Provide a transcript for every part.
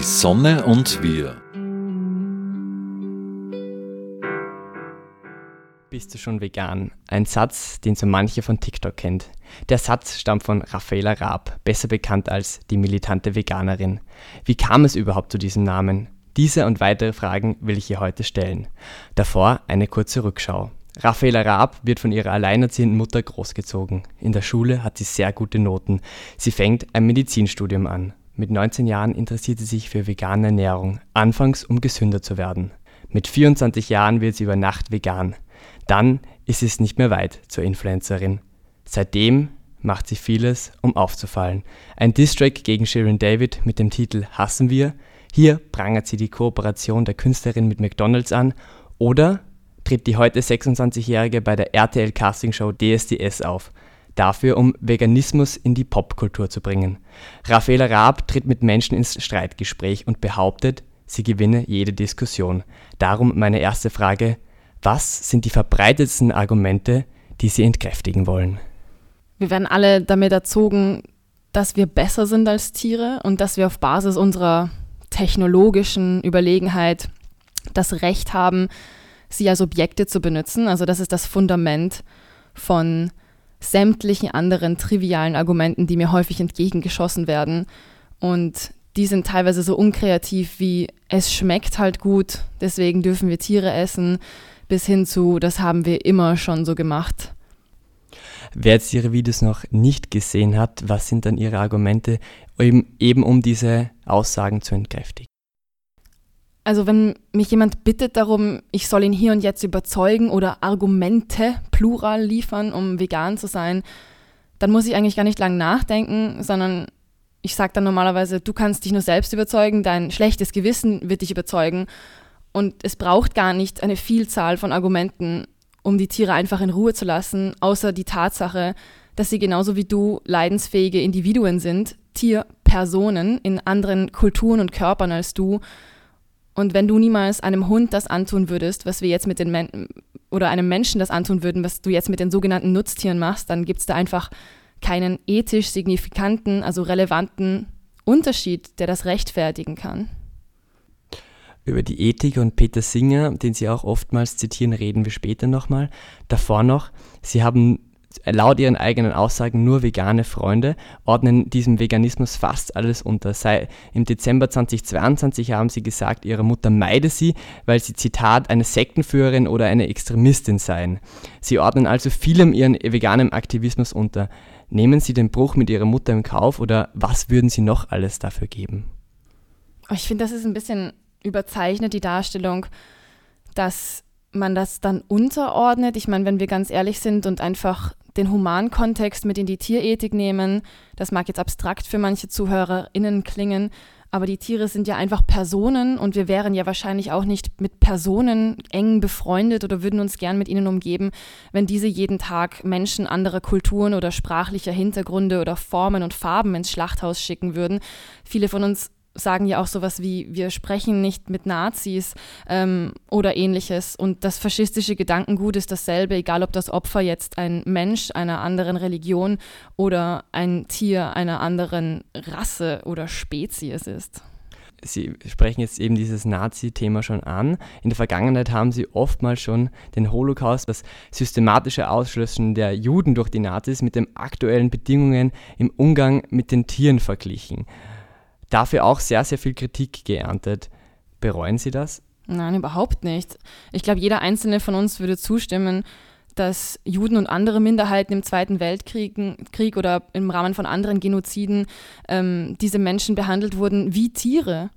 Die Sonne und wir. Bist du schon vegan? Ein Satz, den so manche von TikTok kennt. Der Satz stammt von Raffaela Raab, besser bekannt als die militante Veganerin. Wie kam es überhaupt zu diesem Namen? Diese und weitere Fragen will ich ihr heute stellen. Davor eine kurze Rückschau. Raffaela Raab wird von ihrer alleinerziehenden Mutter großgezogen. In der Schule hat sie sehr gute Noten. Sie fängt ein Medizinstudium an. Mit 19 Jahren interessiert sie sich für vegane Ernährung, anfangs um gesünder zu werden. Mit 24 Jahren wird sie über Nacht vegan. Dann ist es nicht mehr weit zur Influencerin. Seitdem macht sie vieles, um aufzufallen. Ein Distrack gegen Shirin David mit dem Titel Hassen wir. Hier prangert sie die Kooperation der Künstlerin mit McDonalds an oder tritt die heute 26-Jährige bei der RTL Castingshow DSDS auf. Dafür, um Veganismus in die Popkultur zu bringen. Raffaela Raab tritt mit Menschen ins Streitgespräch und behauptet, sie gewinne jede Diskussion. Darum meine erste Frage, was sind die verbreitetsten Argumente, die Sie entkräftigen wollen? Wir werden alle damit erzogen, dass wir besser sind als Tiere und dass wir auf Basis unserer technologischen Überlegenheit das Recht haben, sie als Objekte zu benutzen. Also das ist das Fundament von sämtlichen anderen trivialen Argumenten, die mir häufig entgegengeschossen werden. Und die sind teilweise so unkreativ wie es schmeckt halt gut, deswegen dürfen wir Tiere essen, bis hin zu, das haben wir immer schon so gemacht. Wer jetzt Ihre Videos noch nicht gesehen hat, was sind dann Ihre Argumente, eben, eben um diese Aussagen zu entkräftigen? Also wenn mich jemand bittet darum, ich soll ihn hier und jetzt überzeugen oder Argumente plural liefern, um vegan zu sein, dann muss ich eigentlich gar nicht lang nachdenken, sondern ich sage dann normalerweise, du kannst dich nur selbst überzeugen, dein schlechtes Gewissen wird dich überzeugen und es braucht gar nicht eine Vielzahl von Argumenten, um die Tiere einfach in Ruhe zu lassen, außer die Tatsache, dass sie genauso wie du leidensfähige Individuen sind, Tierpersonen in anderen Kulturen und Körpern als du. Und wenn du niemals einem Hund das antun würdest, was wir jetzt mit den Men oder einem Menschen das antun würden, was du jetzt mit den sogenannten Nutztieren machst, dann gibt es da einfach keinen ethisch signifikanten, also relevanten Unterschied, der das rechtfertigen kann. Über die Ethik und Peter Singer, den Sie auch oftmals zitieren, reden wir später nochmal. Davor noch, Sie haben laut ihren eigenen Aussagen nur vegane Freunde, ordnen diesem Veganismus fast alles unter. Sei, Im Dezember 2022 haben sie gesagt, ihre Mutter meide sie, weil sie, Zitat, eine Sektenführerin oder eine Extremistin seien. Sie ordnen also vielem ihren veganen Aktivismus unter. Nehmen Sie den Bruch mit Ihrer Mutter im Kauf oder was würden Sie noch alles dafür geben? Ich finde, das ist ein bisschen überzeichnet die Darstellung, dass man das dann unterordnet. Ich meine, wenn wir ganz ehrlich sind und einfach den Humankontext mit in die Tierethik nehmen, das mag jetzt abstrakt für manche ZuhörerInnen klingen, aber die Tiere sind ja einfach Personen und wir wären ja wahrscheinlich auch nicht mit Personen eng befreundet oder würden uns gern mit ihnen umgeben, wenn diese jeden Tag Menschen anderer Kulturen oder sprachlicher Hintergründe oder Formen und Farben ins Schlachthaus schicken würden. Viele von uns sagen ja auch sowas wie, wir sprechen nicht mit Nazis ähm, oder ähnliches. Und das faschistische Gedankengut ist dasselbe, egal ob das Opfer jetzt ein Mensch einer anderen Religion oder ein Tier einer anderen Rasse oder Spezies ist. Sie sprechen jetzt eben dieses Nazi-Thema schon an. In der Vergangenheit haben Sie oftmals schon den Holocaust, das systematische Auslöschen der Juden durch die Nazis, mit den aktuellen Bedingungen im Umgang mit den Tieren verglichen dafür auch sehr, sehr viel Kritik geerntet. Bereuen Sie das? Nein, überhaupt nicht. Ich glaube, jeder einzelne von uns würde zustimmen, dass Juden und andere Minderheiten im Zweiten Weltkrieg Krieg oder im Rahmen von anderen Genoziden ähm, diese Menschen behandelt wurden wie Tiere.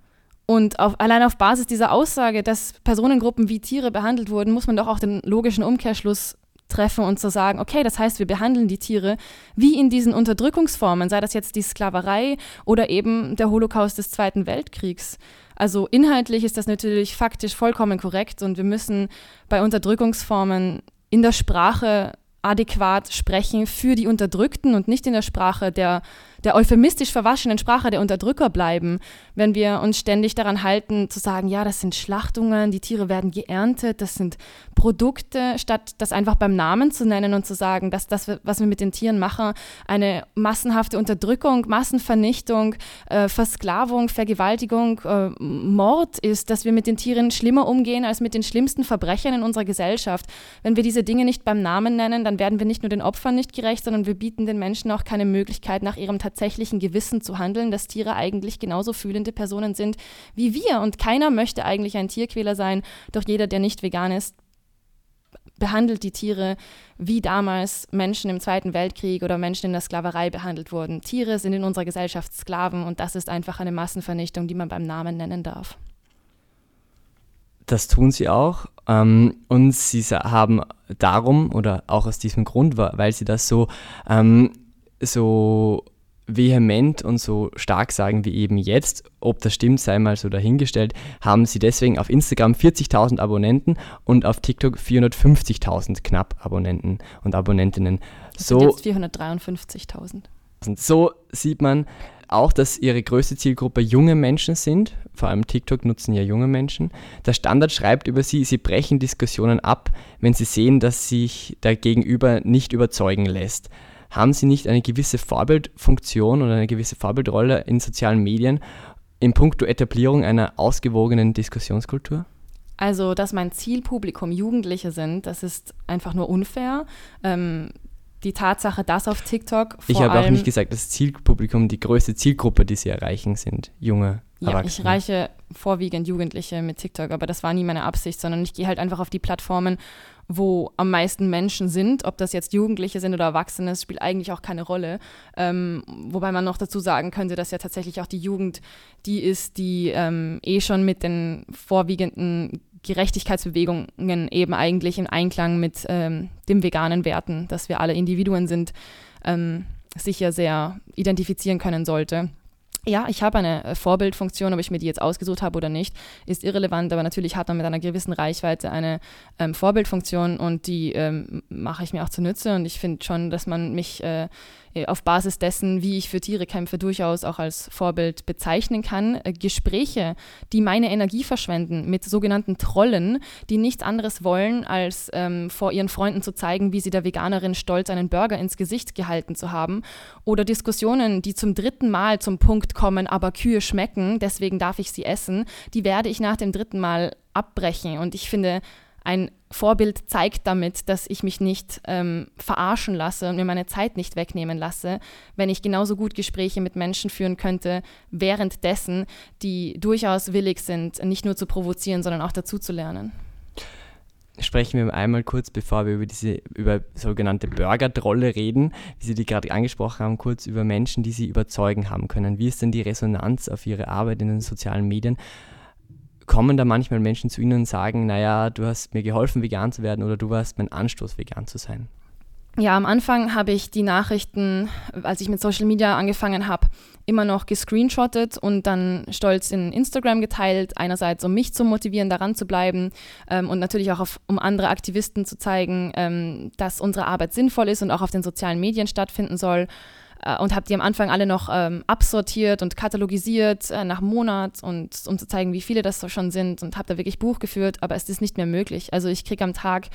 Und auf, allein auf Basis dieser Aussage, dass Personengruppen wie Tiere behandelt wurden, muss man doch auch den logischen Umkehrschluss treffen und zu sagen, okay, das heißt, wir behandeln die Tiere wie in diesen Unterdrückungsformen, sei das jetzt die Sklaverei oder eben der Holocaust des Zweiten Weltkriegs. Also inhaltlich ist das natürlich faktisch vollkommen korrekt und wir müssen bei Unterdrückungsformen in der Sprache adäquat sprechen für die Unterdrückten und nicht in der Sprache der der euphemistisch verwaschenen Sprache der Unterdrücker bleiben, wenn wir uns ständig daran halten, zu sagen, ja, das sind Schlachtungen, die Tiere werden geerntet, das sind Produkte, statt das einfach beim Namen zu nennen und zu sagen, dass das, was wir mit den Tieren machen, eine massenhafte Unterdrückung, Massenvernichtung, äh, Versklavung, Vergewaltigung, äh, Mord ist, dass wir mit den Tieren schlimmer umgehen als mit den schlimmsten Verbrechern in unserer Gesellschaft. Wenn wir diese Dinge nicht beim Namen nennen, dann werden wir nicht nur den Opfern nicht gerecht, sondern wir bieten den Menschen auch keine Möglichkeit, nach ihrem tatsächlichen Gewissen zu handeln, dass Tiere eigentlich genauso fühlende Personen sind wie wir. Und keiner möchte eigentlich ein Tierquäler sein, doch jeder, der nicht vegan ist, behandelt die Tiere wie damals Menschen im Zweiten Weltkrieg oder Menschen in der Sklaverei behandelt wurden. Tiere sind in unserer Gesellschaft Sklaven und das ist einfach eine Massenvernichtung, die man beim Namen nennen darf. Das tun sie auch. Ähm, und sie haben darum oder auch aus diesem Grund, weil sie das so, ähm, so vehement und so stark sagen wie eben jetzt. Ob das stimmt, sei mal so dahingestellt. Haben sie deswegen auf Instagram 40.000 Abonnenten und auf TikTok 450.000 knapp Abonnenten und Abonnentinnen. So jetzt 453.000. So sieht man auch, dass ihre größte Zielgruppe junge Menschen sind. Vor allem TikTok nutzen ja junge Menschen. Der Standard schreibt über sie, sie brechen Diskussionen ab, wenn sie sehen, dass sich der Gegenüber nicht überzeugen lässt haben sie nicht eine gewisse Vorbildfunktion oder eine gewisse Vorbildrolle in sozialen Medien in puncto Etablierung einer ausgewogenen Diskussionskultur? Also, dass mein Zielpublikum Jugendliche sind, das ist einfach nur unfair. Ähm, die Tatsache, dass auf TikTok. ich habe auch nicht gesagt, das Zielpublikum, die größte Zielgruppe, die sie erreichen, sind junge ja, Erwachsene. ich reiche vorwiegend Jugendliche mit TikTok, aber das war nie meine Absicht, sondern ich gehe halt einfach auf die Plattformen, wo am meisten Menschen sind. Ob das jetzt Jugendliche sind oder Erwachsene, spielt eigentlich auch keine Rolle. Ähm, wobei man noch dazu sagen könnte, dass ja tatsächlich auch die Jugend die ist, die ähm, eh schon mit den vorwiegenden Gerechtigkeitsbewegungen eben eigentlich in Einklang mit ähm, dem veganen Werten, dass wir alle Individuen sind, ähm, sicher sehr identifizieren können sollte. Ja, ich habe eine äh, Vorbildfunktion, ob ich mir die jetzt ausgesucht habe oder nicht, ist irrelevant, aber natürlich hat man mit einer gewissen Reichweite eine ähm, Vorbildfunktion und die ähm, mache ich mir auch zunutze und ich finde schon, dass man mich äh, auf Basis dessen, wie ich für Tiere kämpfe, durchaus auch als Vorbild bezeichnen kann. Äh, Gespräche, die meine Energie verschwenden mit sogenannten Trollen, die nichts anderes wollen, als ähm, vor ihren Freunden zu zeigen, wie sie der Veganerin stolz einen Burger ins Gesicht gehalten zu haben. Oder Diskussionen, die zum dritten Mal zum Punkt kommen, aber Kühe schmecken, deswegen darf ich sie essen, die werde ich nach dem dritten Mal abbrechen. Und ich finde, ein Vorbild zeigt damit, dass ich mich nicht ähm, verarschen lasse und mir meine Zeit nicht wegnehmen lasse, wenn ich genauso gut Gespräche mit Menschen führen könnte, währenddessen, die durchaus willig sind, nicht nur zu provozieren, sondern auch dazu zu lernen. Sprechen wir einmal kurz, bevor wir über diese über sogenannte Burger-Trolle reden, wie Sie die gerade angesprochen haben, kurz über Menschen, die Sie überzeugen haben können. Wie ist denn die Resonanz auf Ihre Arbeit in den sozialen Medien? Kommen da manchmal Menschen zu Ihnen und sagen, naja, du hast mir geholfen, vegan zu werden oder du warst mein Anstoß, vegan zu sein? Ja, am Anfang habe ich die Nachrichten, als ich mit Social Media angefangen habe, immer noch gescreenshottet und dann stolz in Instagram geteilt. Einerseits, um mich zu motivieren, daran zu bleiben ähm, und natürlich auch, auf, um andere Aktivisten zu zeigen, ähm, dass unsere Arbeit sinnvoll ist und auch auf den sozialen Medien stattfinden soll äh, und habe die am Anfang alle noch ähm, absortiert und katalogisiert äh, nach Monat und um zu zeigen, wie viele das so schon sind und habe da wirklich Buch geführt, aber es ist nicht mehr möglich. Also ich kriege am Tag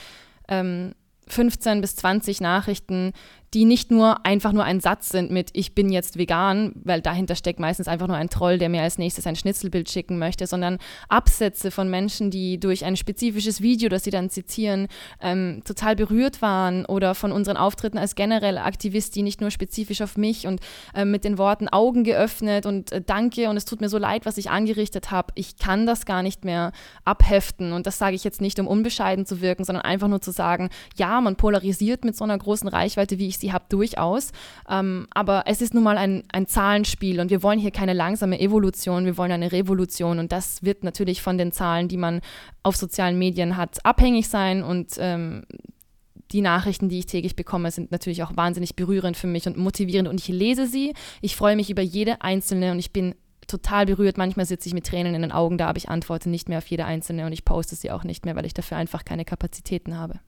ähm, 15 bis 20 Nachrichten, die nicht nur einfach nur ein Satz sind mit Ich bin jetzt vegan, weil dahinter steckt meistens einfach nur ein Troll, der mir als nächstes ein Schnitzelbild schicken möchte, sondern Absätze von Menschen, die durch ein spezifisches Video, das sie dann zitieren, ähm, total berührt waren oder von unseren Auftritten als generell Aktivist, die nicht nur spezifisch auf mich und äh, mit den Worten Augen geöffnet und äh, danke und es tut mir so leid, was ich angerichtet habe. Ich kann das gar nicht mehr abheften und das sage ich jetzt nicht, um unbescheiden zu wirken, sondern einfach nur zu sagen, ja, man polarisiert mit so einer großen Reichweite, wie ich sie habe, durchaus. Ähm, aber es ist nun mal ein, ein Zahlenspiel und wir wollen hier keine langsame Evolution, wir wollen eine Revolution und das wird natürlich von den Zahlen, die man auf sozialen Medien hat, abhängig sein und ähm, die Nachrichten, die ich täglich bekomme, sind natürlich auch wahnsinnig berührend für mich und motivierend und ich lese sie. Ich freue mich über jede einzelne und ich bin total berührt. Manchmal sitze ich mit Tränen in den Augen da, aber ich antworte nicht mehr auf jede einzelne und ich poste sie auch nicht mehr, weil ich dafür einfach keine Kapazitäten habe.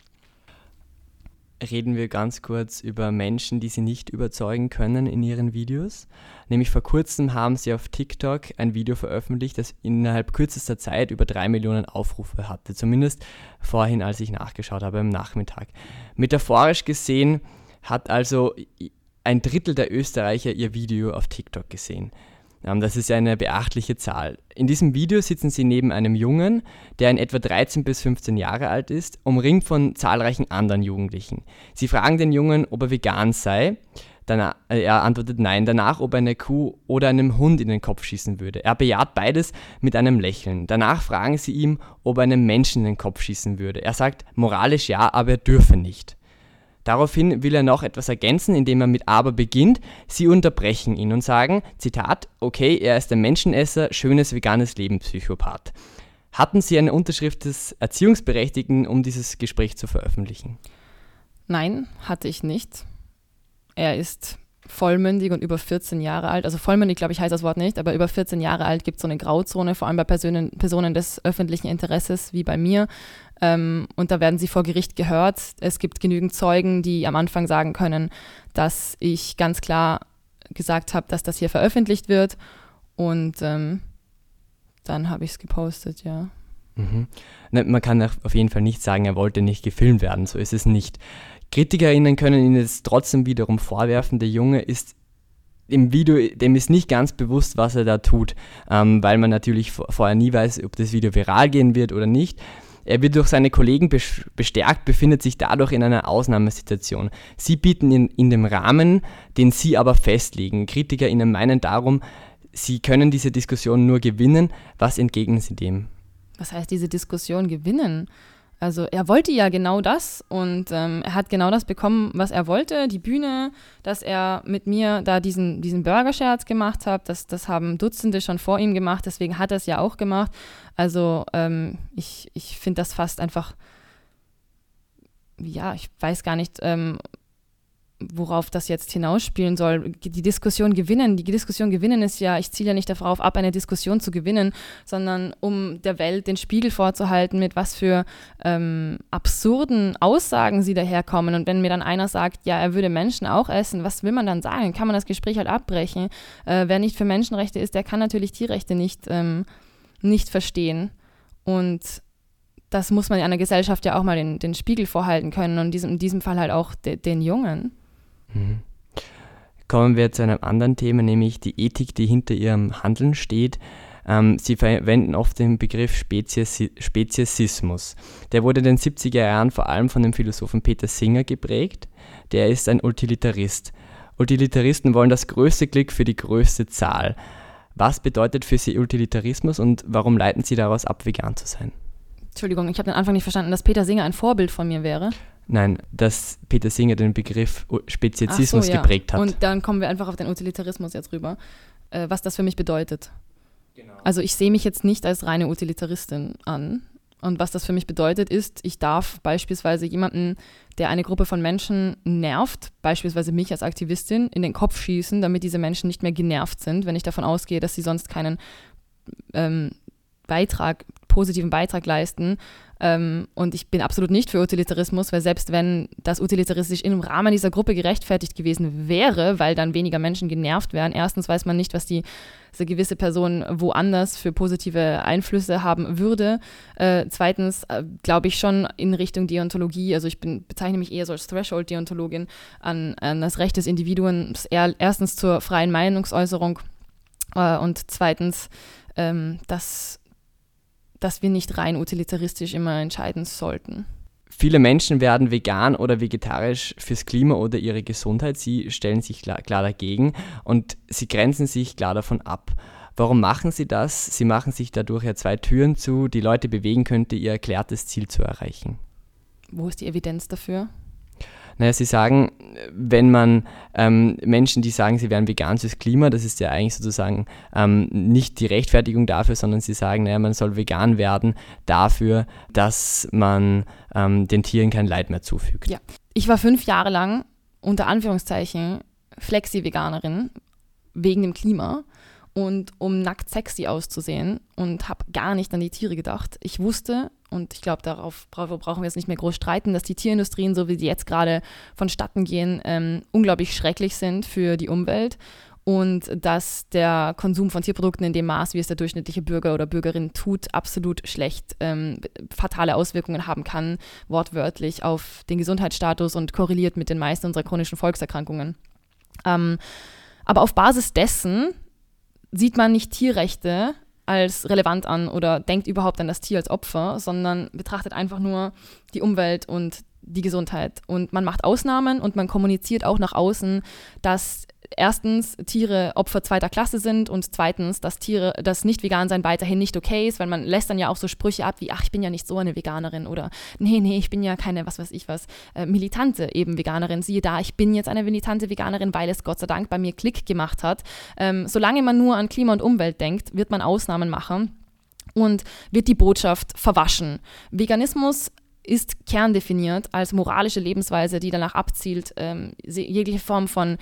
Reden wir ganz kurz über Menschen, die sie nicht überzeugen können in ihren Videos. Nämlich vor kurzem haben sie auf TikTok ein Video veröffentlicht, das innerhalb kürzester Zeit über drei Millionen Aufrufe hatte. Zumindest vorhin, als ich nachgeschaut habe am Nachmittag. Metaphorisch gesehen hat also ein Drittel der Österreicher ihr Video auf TikTok gesehen. Ähm, das ist eine beachtliche Zahl. In diesem Video sitzen sie neben einem Jungen, der in etwa 13 bis 15 Jahre alt ist, umringt von zahlreichen anderen Jugendlichen. Sie fragen den Jungen, ob er vegan sei. Danach, äh, er antwortet nein. Danach, ob er eine Kuh oder einem Hund in den Kopf schießen würde. Er bejaht beides mit einem Lächeln. Danach fragen sie ihm, ob er einem Menschen in den Kopf schießen würde. Er sagt moralisch ja, aber er dürfe nicht. Daraufhin will er noch etwas ergänzen, indem er mit aber beginnt. Sie unterbrechen ihn und sagen, Zitat, okay, er ist ein Menschenesser, schönes veganes Leben, Psychopath. Hatten Sie eine Unterschrift des Erziehungsberechtigten, um dieses Gespräch zu veröffentlichen? Nein, hatte ich nicht. Er ist vollmündig und über 14 Jahre alt. Also vollmündig, glaube ich, heißt das Wort nicht, aber über 14 Jahre alt gibt es so eine Grauzone, vor allem bei Personen, Personen des öffentlichen Interesses wie bei mir. Ähm, und da werden sie vor Gericht gehört. Es gibt genügend Zeugen, die am Anfang sagen können, dass ich ganz klar gesagt habe, dass das hier veröffentlicht wird. Und ähm, dann habe ich es gepostet, ja. Mhm. Ne, man kann auf jeden Fall nicht sagen, er wollte nicht gefilmt werden, so ist es nicht. KritikerInnen können ihn jetzt trotzdem wiederum vorwerfen, der Junge ist im Video, dem ist nicht ganz bewusst, was er da tut, ähm, weil man natürlich vorher nie weiß, ob das Video viral gehen wird oder nicht. Er wird durch seine Kollegen bestärkt, befindet sich dadurch in einer Ausnahmesituation. Sie bieten ihn in dem Rahmen, den sie aber festlegen. KritikerInnen meinen darum, sie können diese Diskussion nur gewinnen. Was entgegnen sie dem? Was heißt diese Diskussion gewinnen? Also er wollte ja genau das und ähm, er hat genau das bekommen, was er wollte. Die Bühne, dass er mit mir da diesen, diesen Burger-Scherz gemacht hat, das, das haben Dutzende schon vor ihm gemacht, deswegen hat er es ja auch gemacht. Also ähm, ich, ich finde das fast einfach, ja, ich weiß gar nicht, ähm, worauf das jetzt hinausspielen soll. Die Diskussion gewinnen. Die Diskussion gewinnen ist ja, ich ziele ja nicht darauf ab, eine Diskussion zu gewinnen, sondern um der Welt den Spiegel vorzuhalten, mit was für ähm, absurden Aussagen sie daherkommen. Und wenn mir dann einer sagt, ja, er würde Menschen auch essen, was will man dann sagen? Kann man das Gespräch halt abbrechen? Äh, wer nicht für Menschenrechte ist, der kann natürlich Tierrechte nicht, ähm, nicht verstehen. Und das muss man in einer Gesellschaft ja auch mal den, den Spiegel vorhalten können und in diesem, in diesem Fall halt auch de, den Jungen. Mhm. Kommen wir zu einem anderen Thema, nämlich die Ethik, die hinter ihrem Handeln steht. Ähm, sie verwenden oft den Begriff Spezies Speziesismus. Der wurde in den 70er Jahren vor allem von dem Philosophen Peter Singer geprägt. Der ist ein Utilitarist. Utilitaristen wollen das größte Glück für die größte Zahl. Was bedeutet für Sie Utilitarismus und warum leiten Sie daraus ab, vegan zu sein? Entschuldigung, ich habe den Anfang nicht verstanden, dass Peter Singer ein Vorbild von mir wäre. Nein, dass Peter Singer den Begriff Speziesismus so, ja. geprägt hat. Und dann kommen wir einfach auf den Utilitarismus jetzt rüber, äh, was das für mich bedeutet. Genau. Also ich sehe mich jetzt nicht als reine Utilitaristin an. Und was das für mich bedeutet, ist, ich darf beispielsweise jemanden, der eine Gruppe von Menschen nervt, beispielsweise mich als Aktivistin, in den Kopf schießen, damit diese Menschen nicht mehr genervt sind, wenn ich davon ausgehe, dass sie sonst keinen ähm, Beitrag, positiven Beitrag leisten. Ähm, und ich bin absolut nicht für Utilitarismus, weil selbst wenn das utilitaristisch im Rahmen dieser Gruppe gerechtfertigt gewesen wäre, weil dann weniger Menschen genervt wären, erstens weiß man nicht, was die diese gewisse Person woanders für positive Einflüsse haben würde. Äh, zweitens äh, glaube ich schon in Richtung Deontologie, also ich bin, bezeichne mich eher so als Threshold-Deontologin an, an, das Recht des Individuums, erstens zur freien Meinungsäußerung äh, und zweitens, ähm, dass dass wir nicht rein utilitaristisch immer entscheiden sollten. Viele Menschen werden vegan oder vegetarisch fürs Klima oder ihre Gesundheit. Sie stellen sich klar, klar, dagegen und sie grenzen sich klar davon ab. Warum machen sie das? Sie machen sich dadurch ja zwei Türen zu, die Leute bewegen könnte, ihr erklärtes Ziel zu erreichen. Wo ist die Evidenz dafür? Naja, sie sagen, wenn man ähm, Menschen, die sagen, sie wären vegan fürs Klima, das ist ja eigentlich sozusagen ähm, nicht die Rechtfertigung dafür, sondern sie sagen, naja, man soll vegan werden dafür, dass man ähm, den Tieren kein Leid mehr zufügt. Ja, ich war fünf Jahre lang unter Anführungszeichen Flexi-Veganerin wegen dem Klima und um nackt sexy auszusehen und habe gar nicht an die Tiere gedacht. Ich wusste und ich glaube, darauf brauchen wir jetzt nicht mehr groß streiten, dass die Tierindustrien, so wie sie jetzt gerade vonstatten gehen, ähm, unglaublich schrecklich sind für die Umwelt und dass der Konsum von Tierprodukten in dem Maß, wie es der durchschnittliche Bürger oder Bürgerin tut, absolut schlecht ähm, fatale Auswirkungen haben kann, wortwörtlich auf den Gesundheitsstatus und korreliert mit den meisten unserer chronischen Volkserkrankungen. Ähm, aber auf Basis dessen sieht man nicht Tierrechte als relevant an oder denkt überhaupt an das Tier als Opfer, sondern betrachtet einfach nur die Umwelt und die Gesundheit. Und man macht Ausnahmen und man kommuniziert auch nach außen, dass erstens Tiere Opfer zweiter Klasse sind und zweitens, dass Tiere, das nicht vegan sein weiterhin nicht okay ist, weil man lässt dann ja auch so Sprüche ab wie, ach, ich bin ja nicht so eine Veganerin oder nee, nee, ich bin ja keine, was weiß ich was, äh, militante eben Veganerin. Siehe da, ich bin jetzt eine militante Veganerin, weil es Gott sei Dank bei mir Klick gemacht hat. Ähm, solange man nur an Klima und Umwelt denkt, wird man Ausnahmen machen und wird die Botschaft verwaschen. Veganismus ist kerndefiniert als moralische Lebensweise, die danach abzielt, ähm, jegliche Form von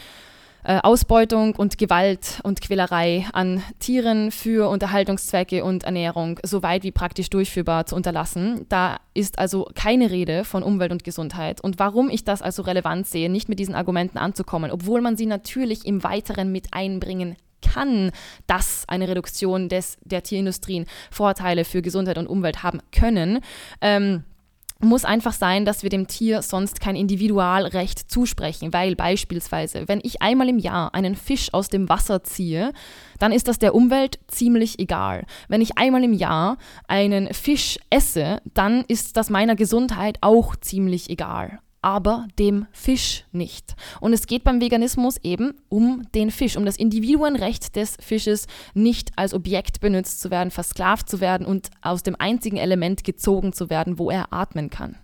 äh, Ausbeutung und Gewalt und Quälerei an Tieren für Unterhaltungszwecke und Ernährung so weit wie praktisch durchführbar zu unterlassen. Da ist also keine Rede von Umwelt und Gesundheit. Und warum ich das also relevant sehe, nicht mit diesen Argumenten anzukommen, obwohl man sie natürlich im Weiteren mit einbringen kann, dass eine Reduktion des, der Tierindustrien Vorteile für Gesundheit und Umwelt haben können. Ähm, muss einfach sein, dass wir dem Tier sonst kein Individualrecht zusprechen, weil beispielsweise, wenn ich einmal im Jahr einen Fisch aus dem Wasser ziehe, dann ist das der Umwelt ziemlich egal. Wenn ich einmal im Jahr einen Fisch esse, dann ist das meiner Gesundheit auch ziemlich egal aber dem Fisch nicht. Und es geht beim Veganismus eben um den Fisch, um das Individuenrecht des Fisches, nicht als Objekt benutzt zu werden, versklavt zu werden und aus dem einzigen Element gezogen zu werden, wo er atmen kann.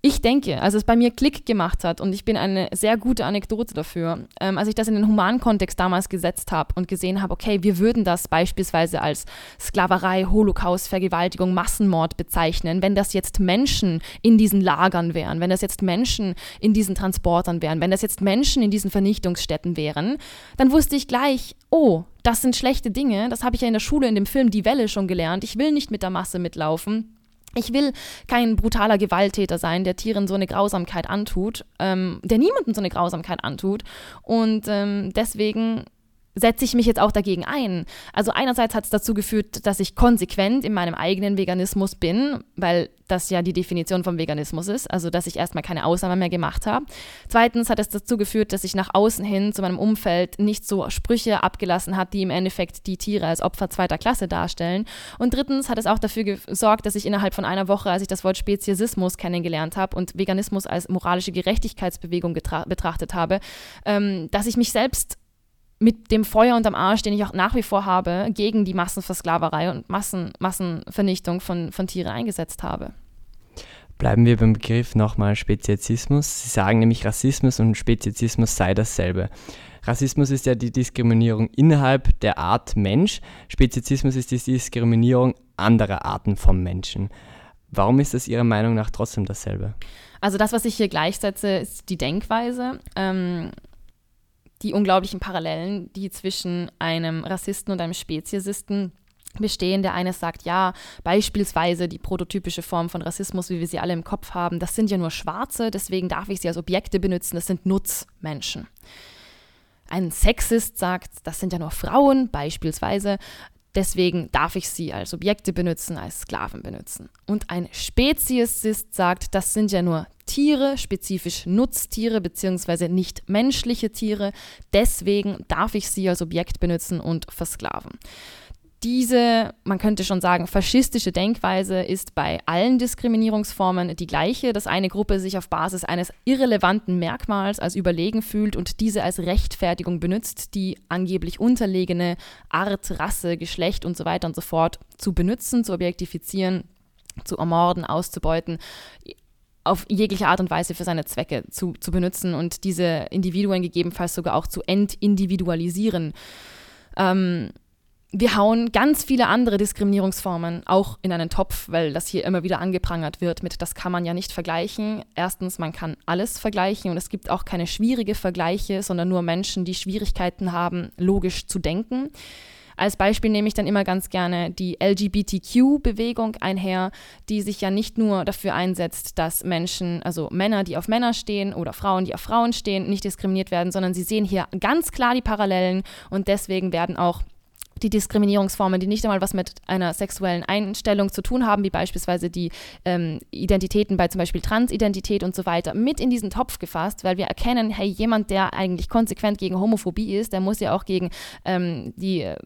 Ich denke, als es bei mir Klick gemacht hat, und ich bin eine sehr gute Anekdote dafür, ähm, als ich das in den humanen Kontext damals gesetzt habe und gesehen habe, okay, wir würden das beispielsweise als Sklaverei, Holocaust, Vergewaltigung, Massenmord bezeichnen, wenn das jetzt Menschen in diesen Lagern wären, wenn das jetzt Menschen in diesen Transportern wären, wenn das jetzt Menschen in diesen Vernichtungsstätten wären, dann wusste ich gleich, oh, das sind schlechte Dinge, das habe ich ja in der Schule in dem Film Die Welle schon gelernt, ich will nicht mit der Masse mitlaufen ich will kein brutaler Gewalttäter sein, der Tieren so eine Grausamkeit antut, ähm, der niemandem so eine Grausamkeit antut. Und ähm, deswegen setze ich mich jetzt auch dagegen ein. Also einerseits hat es dazu geführt, dass ich konsequent in meinem eigenen Veganismus bin, weil das ja die Definition vom Veganismus ist, also dass ich erstmal keine Ausnahme mehr gemacht habe. Zweitens hat es dazu geführt, dass ich nach außen hin zu meinem Umfeld nicht so Sprüche abgelassen habe, die im Endeffekt die Tiere als Opfer zweiter Klasse darstellen. Und drittens hat es auch dafür gesorgt, dass ich innerhalb von einer Woche, als ich das Wort Speziesismus kennengelernt habe und Veganismus als moralische Gerechtigkeitsbewegung betrachtet habe, ähm, dass ich mich selbst mit dem Feuer unterm Arsch, den ich auch nach wie vor habe, gegen die Massenversklaverei und Massen, Massenvernichtung von, von Tieren eingesetzt habe. Bleiben wir beim Begriff nochmal Speziesismus. Sie sagen nämlich, Rassismus und Speziesismus sei dasselbe. Rassismus ist ja die Diskriminierung innerhalb der Art Mensch. Speziesismus ist die Diskriminierung anderer Arten vom Menschen. Warum ist das Ihrer Meinung nach trotzdem dasselbe? Also das, was ich hier gleichsetze, ist die Denkweise. Ähm, die unglaublichen Parallelen, die zwischen einem Rassisten und einem Speziesisten bestehen. Der eine sagt, ja, beispielsweise die prototypische Form von Rassismus, wie wir sie alle im Kopf haben, das sind ja nur Schwarze, deswegen darf ich sie als Objekte benutzen, das sind Nutzmenschen. Ein Sexist sagt, das sind ja nur Frauen, beispielsweise, deswegen darf ich sie als Objekte benutzen, als Sklaven benutzen. Und ein Speziesist sagt, das sind ja nur Tiere, spezifisch Nutztiere bzw. nicht menschliche Tiere. Deswegen darf ich sie als Objekt benutzen und versklaven. Diese, man könnte schon sagen, faschistische Denkweise ist bei allen Diskriminierungsformen die gleiche, dass eine Gruppe sich auf Basis eines irrelevanten Merkmals als überlegen fühlt und diese als Rechtfertigung benutzt, die angeblich unterlegene Art, Rasse, Geschlecht und so weiter und so fort zu benutzen, zu objektifizieren, zu ermorden, auszubeuten auf jegliche Art und Weise für seine Zwecke zu, zu benutzen und diese Individuen gegebenenfalls sogar auch zu entindividualisieren. Ähm, wir hauen ganz viele andere Diskriminierungsformen auch in einen Topf, weil das hier immer wieder angeprangert wird mit, das kann man ja nicht vergleichen. Erstens, man kann alles vergleichen und es gibt auch keine schwierige Vergleiche, sondern nur Menschen, die Schwierigkeiten haben, logisch zu denken. Als Beispiel nehme ich dann immer ganz gerne die LGBTQ-Bewegung einher, die sich ja nicht nur dafür einsetzt, dass Menschen, also Männer, die auf Männer stehen oder Frauen, die auf Frauen stehen, nicht diskriminiert werden, sondern sie sehen hier ganz klar die Parallelen und deswegen werden auch die Diskriminierungsformen, die nicht einmal was mit einer sexuellen Einstellung zu tun haben, wie beispielsweise die ähm, Identitäten bei zum Beispiel Transidentität und so weiter, mit in diesen Topf gefasst, weil wir erkennen, hey, jemand, der eigentlich konsequent gegen Homophobie ist, der muss ja auch gegen ähm, die äh,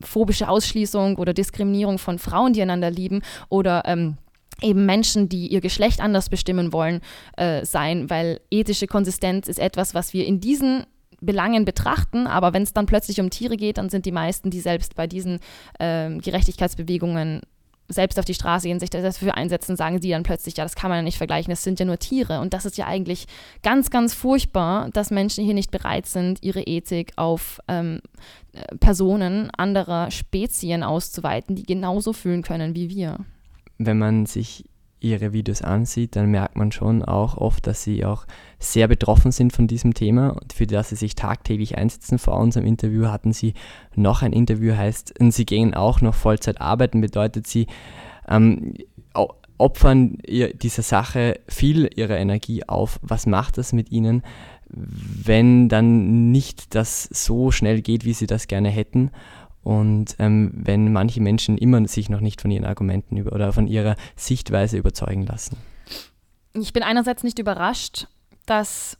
phobische Ausschließung oder Diskriminierung von Frauen, die einander lieben oder ähm, eben Menschen, die ihr Geschlecht anders bestimmen wollen, äh, sein, weil ethische Konsistenz ist etwas, was wir in diesen Belangen betrachten, aber wenn es dann plötzlich um Tiere geht, dann sind die meisten, die selbst bei diesen äh, Gerechtigkeitsbewegungen selbst auf die Straße gehen, sich dafür einsetzen, sagen sie dann plötzlich, ja, das kann man ja nicht vergleichen, das sind ja nur Tiere. Und das ist ja eigentlich ganz, ganz furchtbar, dass Menschen hier nicht bereit sind, ihre Ethik auf ähm, Personen anderer Spezien auszuweiten, die genauso fühlen können wie wir. Wenn man sich ihre Videos ansieht, dann merkt man schon auch oft, dass sie auch sehr betroffen sind von diesem Thema und für das sie sich tagtäglich einsetzen. Vor unserem Interview hatten sie noch ein Interview, heißt, sie gehen auch noch Vollzeit arbeiten, bedeutet sie ähm, opfern dieser Sache viel ihrer Energie auf. Was macht das mit ihnen, wenn dann nicht das so schnell geht, wie sie das gerne hätten? Und ähm, wenn manche Menschen immer sich noch nicht von ihren Argumenten über, oder von ihrer Sichtweise überzeugen lassen. Ich bin einerseits nicht überrascht, dass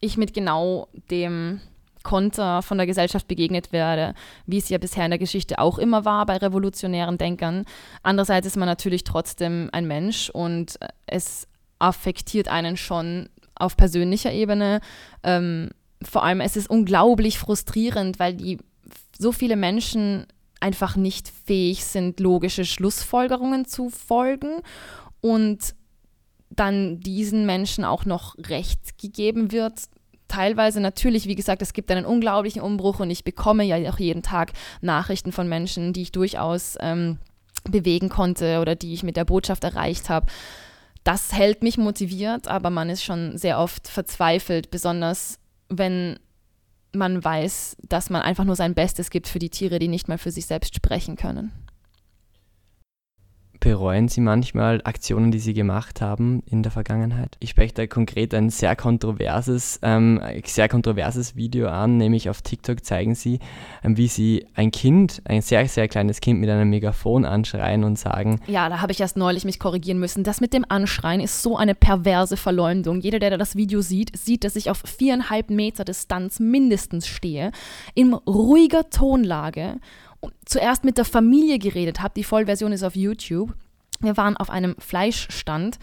ich mit genau dem Konter von der Gesellschaft begegnet werde, wie es ja bisher in der Geschichte auch immer war bei revolutionären Denkern. Andererseits ist man natürlich trotzdem ein Mensch und es affektiert einen schon auf persönlicher Ebene. Ähm, vor allem es ist unglaublich frustrierend, weil die so viele Menschen einfach nicht fähig sind, logische Schlussfolgerungen zu folgen und dann diesen Menschen auch noch Recht gegeben wird. Teilweise natürlich, wie gesagt, es gibt einen unglaublichen Umbruch und ich bekomme ja auch jeden Tag Nachrichten von Menschen, die ich durchaus ähm, bewegen konnte oder die ich mit der Botschaft erreicht habe. Das hält mich motiviert, aber man ist schon sehr oft verzweifelt, besonders wenn man weiß, dass man einfach nur sein Bestes gibt für die Tiere, die nicht mal für sich selbst sprechen können. Bereuen Sie manchmal Aktionen, die Sie gemacht haben in der Vergangenheit? Ich spreche da konkret ein sehr kontroverses, ähm, sehr kontroverses Video an, nämlich auf TikTok zeigen Sie, ähm, wie Sie ein Kind, ein sehr, sehr kleines Kind mit einem Megafon anschreien und sagen. Ja, da habe ich erst neulich mich korrigieren müssen. Das mit dem Anschreien ist so eine perverse Verleumdung. Jeder, der das Video sieht, sieht, dass ich auf viereinhalb Meter Distanz mindestens stehe, in ruhiger Tonlage zuerst mit der Familie geredet habe. Die Vollversion ist auf YouTube. Wir waren auf einem Fleischstand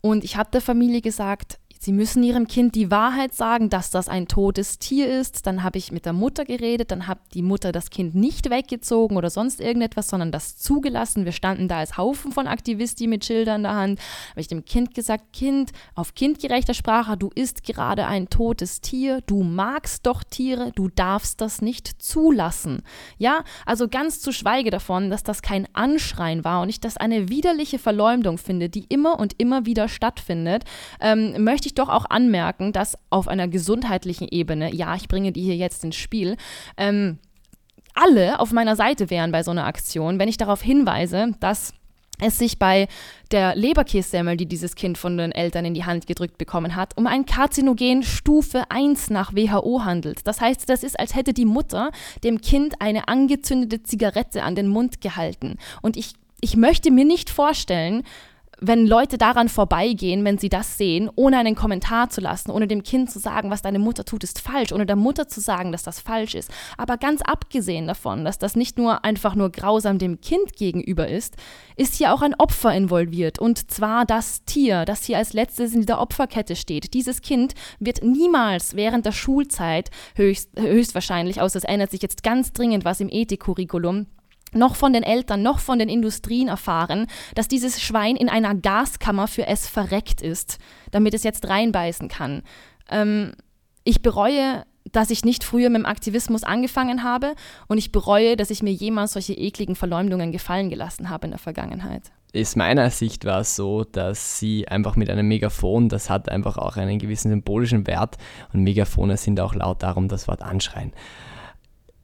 und ich habe der Familie gesagt, Sie müssen ihrem Kind die Wahrheit sagen, dass das ein totes Tier ist. Dann habe ich mit der Mutter geredet, dann hat die Mutter das Kind nicht weggezogen oder sonst irgendetwas, sondern das zugelassen. Wir standen da als Haufen von Aktivisten mit Schildern in der Hand. Habe ich dem Kind gesagt, Kind, auf kindgerechter Sprache, du isst gerade ein totes Tier, du magst doch Tiere, du darfst das nicht zulassen. Ja, also ganz zu schweige davon, dass das kein Anschreien war und ich das eine widerliche Verleumdung finde, die immer und immer wieder stattfindet, ähm, möchte ich doch auch anmerken, dass auf einer gesundheitlichen Ebene, ja, ich bringe die hier jetzt ins Spiel, ähm, alle auf meiner Seite wären bei so einer Aktion, wenn ich darauf hinweise, dass es sich bei der Leberkässemmel, die dieses Kind von den Eltern in die Hand gedrückt bekommen hat, um ein Karzinogen Stufe 1 nach WHO handelt. Das heißt, das ist, als hätte die Mutter dem Kind eine angezündete Zigarette an den Mund gehalten. Und ich, ich möchte mir nicht vorstellen, wenn Leute daran vorbeigehen, wenn sie das sehen, ohne einen Kommentar zu lassen, ohne dem Kind zu sagen, was deine Mutter tut, ist falsch, ohne der Mutter zu sagen, dass das falsch ist. Aber ganz abgesehen davon, dass das nicht nur einfach nur grausam dem Kind gegenüber ist, ist hier auch ein Opfer involviert. Und zwar das Tier, das hier als letztes in der Opferkette steht. Dieses Kind wird niemals während der Schulzeit höchst, höchstwahrscheinlich, außer es ändert sich jetzt ganz dringend was im Ethikcurriculum, noch von den Eltern, noch von den Industrien erfahren, dass dieses Schwein in einer Gaskammer für es verreckt ist, damit es jetzt reinbeißen kann. Ähm, ich bereue, dass ich nicht früher mit dem Aktivismus angefangen habe und ich bereue, dass ich mir jemals solche ekligen Verleumdungen gefallen gelassen habe in der Vergangenheit. Aus meiner Sicht war es so, dass sie einfach mit einem Megafon, das hat einfach auch einen gewissen symbolischen Wert und Megafone sind auch laut darum das Wort anschreien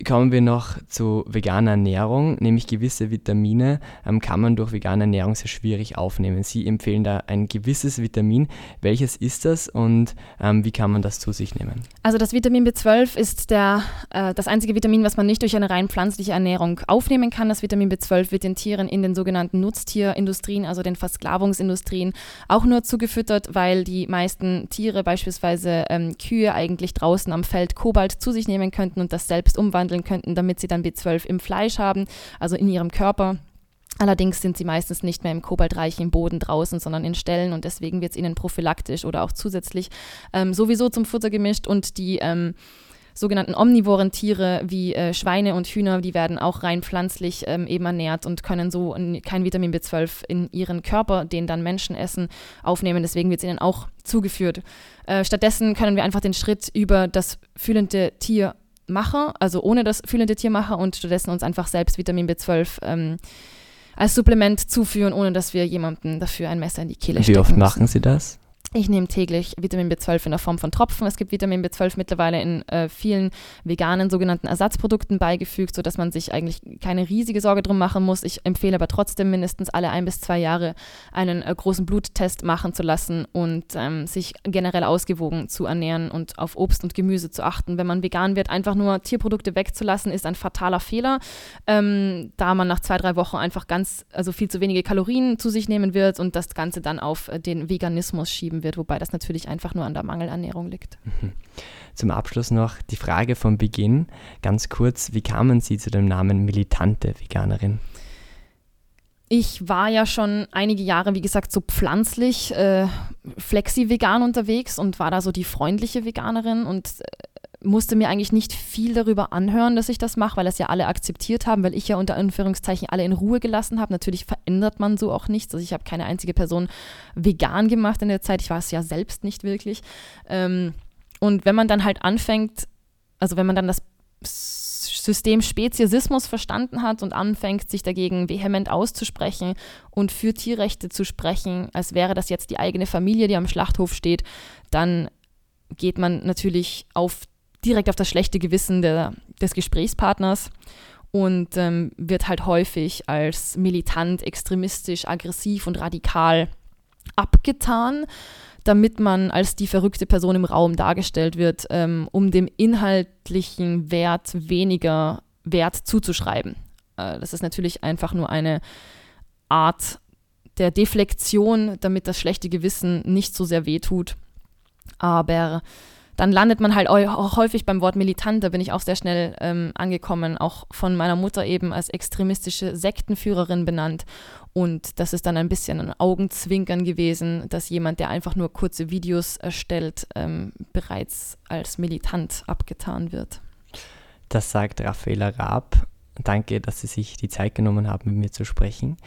kommen wir noch zu veganer Ernährung, nämlich gewisse Vitamine ähm, kann man durch vegane Ernährung sehr schwierig aufnehmen. Sie empfehlen da ein gewisses Vitamin. Welches ist das und ähm, wie kann man das zu sich nehmen? Also das Vitamin B12 ist der, äh, das einzige Vitamin, was man nicht durch eine rein pflanzliche Ernährung aufnehmen kann. Das Vitamin B12 wird den Tieren in den sogenannten Nutztierindustrien, also den Versklavungsindustrien, auch nur zugefüttert, weil die meisten Tiere, beispielsweise ähm, Kühe, eigentlich draußen am Feld Kobalt zu sich nehmen könnten und das selbst umwandeln könnten, damit sie dann B12 im Fleisch haben, also in ihrem Körper. Allerdings sind sie meistens nicht mehr im kobaltreichen Boden draußen, sondern in Ställen und deswegen wird es ihnen prophylaktisch oder auch zusätzlich ähm, sowieso zum Futter gemischt und die ähm, sogenannten omnivoren Tiere wie äh, Schweine und Hühner, die werden auch rein pflanzlich ähm, eben ernährt und können so kein Vitamin B12 in ihren Körper, den dann Menschen essen, aufnehmen. Deswegen wird es ihnen auch zugeführt. Äh, stattdessen können wir einfach den Schritt über das fühlende Tier machen, also ohne das fühlende Tier machen und stattdessen uns einfach selbst Vitamin B12 ähm, als Supplement zuführen, ohne dass wir jemandem dafür ein Messer in die Kehle stecken Wie oft machen Sie das? Ich nehme täglich Vitamin B12 in der Form von Tropfen. Es gibt Vitamin B12 mittlerweile in äh, vielen veganen sogenannten Ersatzprodukten beigefügt, sodass man sich eigentlich keine riesige Sorge drum machen muss. Ich empfehle aber trotzdem mindestens alle ein bis zwei Jahre einen äh, großen Bluttest machen zu lassen und ähm, sich generell ausgewogen zu ernähren und auf Obst und Gemüse zu achten. Wenn man vegan wird, einfach nur Tierprodukte wegzulassen, ist ein fataler Fehler, ähm, da man nach zwei, drei Wochen einfach ganz, also viel zu wenige Kalorien zu sich nehmen wird und das Ganze dann auf äh, den Veganismus schieben wird, wobei das natürlich einfach nur an der Mangelernährung liegt. Mhm. Zum Abschluss noch die Frage vom Beginn, ganz kurz, wie kamen Sie zu dem Namen militante Veganerin? Ich war ja schon einige Jahre, wie gesagt, so pflanzlich, äh, flexi-vegan unterwegs und war da so die freundliche Veganerin und äh, musste mir eigentlich nicht viel darüber anhören, dass ich das mache, weil das ja alle akzeptiert haben, weil ich ja unter Anführungszeichen alle in Ruhe gelassen habe. Natürlich verändert man so auch nichts. Also ich habe keine einzige Person vegan gemacht in der Zeit. Ich war es ja selbst nicht wirklich. Ähm, und wenn man dann halt anfängt, also wenn man dann das System Speziesismus verstanden hat und anfängt, sich dagegen vehement auszusprechen und für Tierrechte zu sprechen, als wäre das jetzt die eigene Familie, die am Schlachthof steht, dann geht man natürlich auf direkt auf das schlechte Gewissen der, des Gesprächspartners und ähm, wird halt häufig als militant, extremistisch, aggressiv und radikal abgetan, damit man als die verrückte Person im Raum dargestellt wird, ähm, um dem inhaltlichen Wert weniger Wert zuzuschreiben. Äh, das ist natürlich einfach nur eine Art der Deflektion, damit das schlechte Gewissen nicht so sehr wehtut. Aber dann landet man halt auch häufig beim Wort militant. Da bin ich auch sehr schnell ähm, angekommen, auch von meiner Mutter eben als extremistische Sektenführerin benannt. Und das ist dann ein bisschen ein Augenzwinkern gewesen, dass jemand, der einfach nur kurze Videos erstellt, ähm, bereits als militant abgetan wird. Das sagt Raffaela Raab. Danke, dass Sie sich die Zeit genommen haben, mit mir zu sprechen.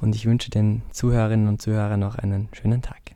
Und ich wünsche den Zuhörerinnen und Zuhörern noch einen schönen Tag.